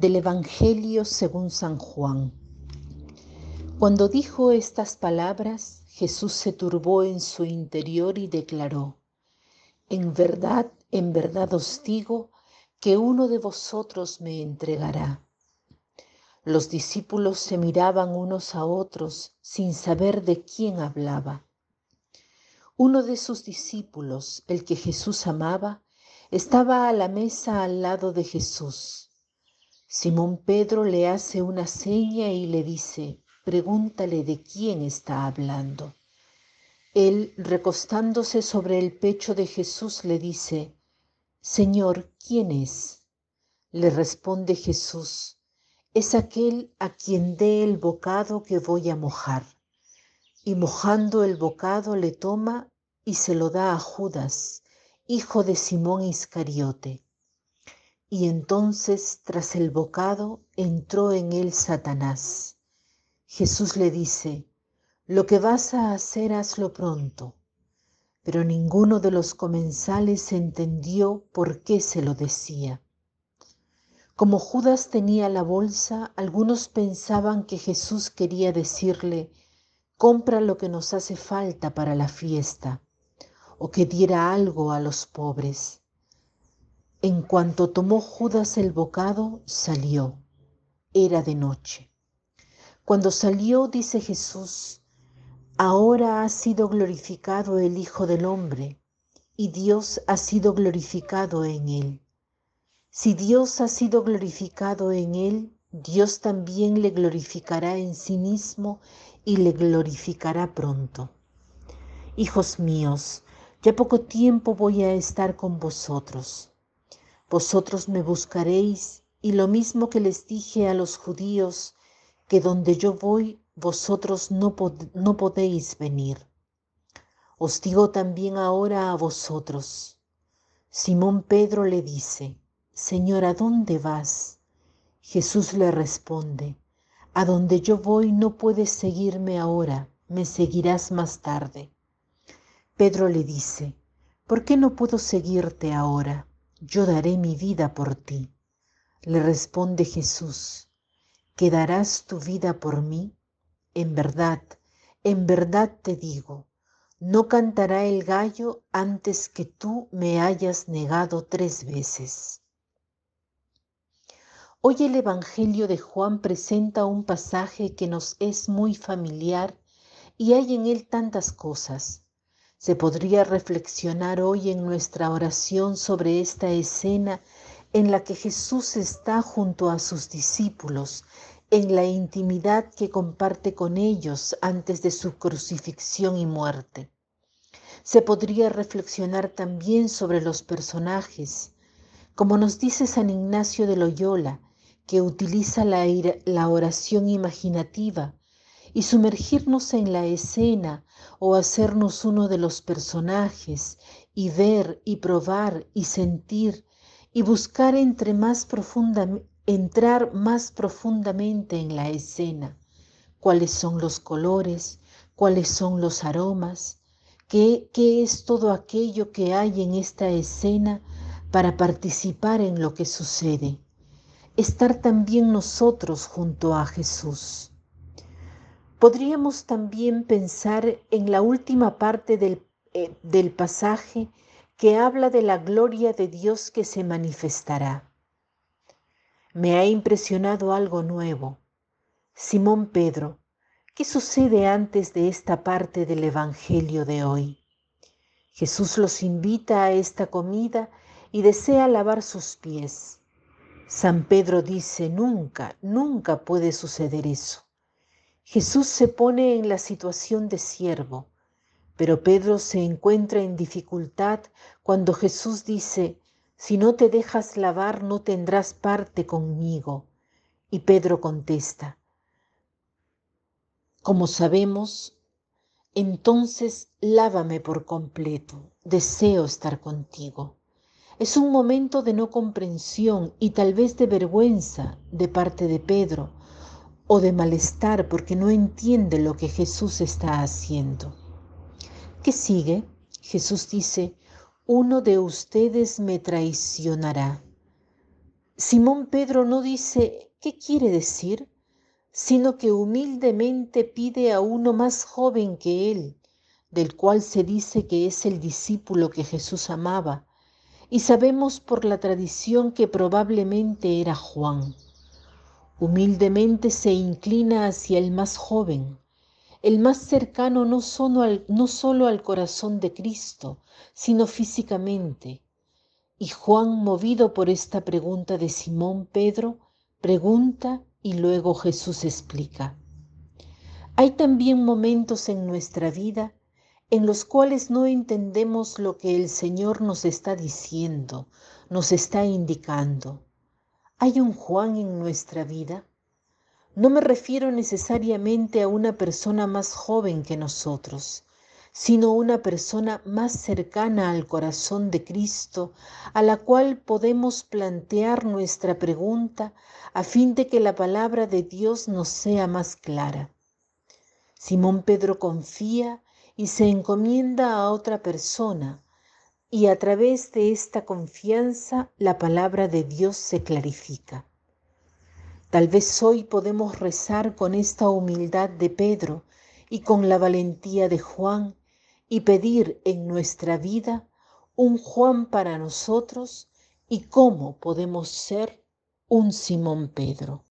Del Evangelio según San Juan. Cuando dijo estas palabras, Jesús se turbó en su interior y declaró, En verdad, en verdad os digo que uno de vosotros me entregará. Los discípulos se miraban unos a otros sin saber de quién hablaba. Uno de sus discípulos, el que Jesús amaba, estaba a la mesa al lado de Jesús. Simón Pedro le hace una seña y le dice, pregúntale de quién está hablando. Él, recostándose sobre el pecho de Jesús, le dice, Señor, ¿quién es? Le responde Jesús, es aquel a quien dé el bocado que voy a mojar. Y mojando el bocado le toma y se lo da a Judas, hijo de Simón Iscariote. Y entonces, tras el bocado, entró en él Satanás. Jesús le dice, lo que vas a hacer hazlo pronto. Pero ninguno de los comensales entendió por qué se lo decía. Como Judas tenía la bolsa, algunos pensaban que Jesús quería decirle, compra lo que nos hace falta para la fiesta o que diera algo a los pobres. En cuanto tomó Judas el bocado, salió. Era de noche. Cuando salió, dice Jesús, ahora ha sido glorificado el Hijo del Hombre, y Dios ha sido glorificado en él. Si Dios ha sido glorificado en él, Dios también le glorificará en sí mismo y le glorificará pronto. Hijos míos, ya poco tiempo voy a estar con vosotros. Vosotros me buscaréis y lo mismo que les dije a los judíos, que donde yo voy vosotros no, no podéis venir. Os digo también ahora a vosotros. Simón Pedro le dice, Señor, ¿a dónde vas? Jesús le responde, A donde yo voy no puedes seguirme ahora, me seguirás más tarde. Pedro le dice, ¿por qué no puedo seguirte ahora? Yo daré mi vida por ti. Le responde Jesús, ¿quedarás tu vida por mí? En verdad, en verdad te digo, no cantará el gallo antes que tú me hayas negado tres veces. Hoy el Evangelio de Juan presenta un pasaje que nos es muy familiar y hay en él tantas cosas se podría reflexionar hoy en nuestra oración sobre esta escena en la que Jesús está junto a sus discípulos, en la intimidad que comparte con ellos antes de su crucifixión y muerte. Se podría reflexionar también sobre los personajes, como nos dice San Ignacio de Loyola, que utiliza la, la oración imaginativa y sumergirnos en la escena o hacernos uno de los personajes y ver y probar y sentir y buscar entre más entrar más profundamente en la escena, cuáles son los colores, cuáles son los aromas, qué, qué es todo aquello que hay en esta escena para participar en lo que sucede. Estar también nosotros junto a Jesús Podríamos también pensar en la última parte del, eh, del pasaje que habla de la gloria de Dios que se manifestará. Me ha impresionado algo nuevo. Simón Pedro, ¿qué sucede antes de esta parte del Evangelio de hoy? Jesús los invita a esta comida y desea lavar sus pies. San Pedro dice, nunca, nunca puede suceder eso. Jesús se pone en la situación de siervo, pero Pedro se encuentra en dificultad cuando Jesús dice, si no te dejas lavar no tendrás parte conmigo. Y Pedro contesta, como sabemos, entonces lávame por completo, deseo estar contigo. Es un momento de no comprensión y tal vez de vergüenza de parte de Pedro, o de malestar porque no entiende lo que Jesús está haciendo. ¿Qué sigue? Jesús dice, uno de ustedes me traicionará. Simón Pedro no dice qué quiere decir, sino que humildemente pide a uno más joven que él, del cual se dice que es el discípulo que Jesús amaba, y sabemos por la tradición que probablemente era Juan. Humildemente se inclina hacia el más joven, el más cercano no solo, al, no solo al corazón de Cristo, sino físicamente. Y Juan, movido por esta pregunta de Simón Pedro, pregunta y luego Jesús explica. Hay también momentos en nuestra vida en los cuales no entendemos lo que el Señor nos está diciendo, nos está indicando. ¿Hay un Juan en nuestra vida? No me refiero necesariamente a una persona más joven que nosotros, sino una persona más cercana al corazón de Cristo, a la cual podemos plantear nuestra pregunta a fin de que la palabra de Dios nos sea más clara. Simón Pedro confía y se encomienda a otra persona, y a través de esta confianza la palabra de Dios se clarifica. Tal vez hoy podemos rezar con esta humildad de Pedro y con la valentía de Juan y pedir en nuestra vida un Juan para nosotros y cómo podemos ser un Simón Pedro.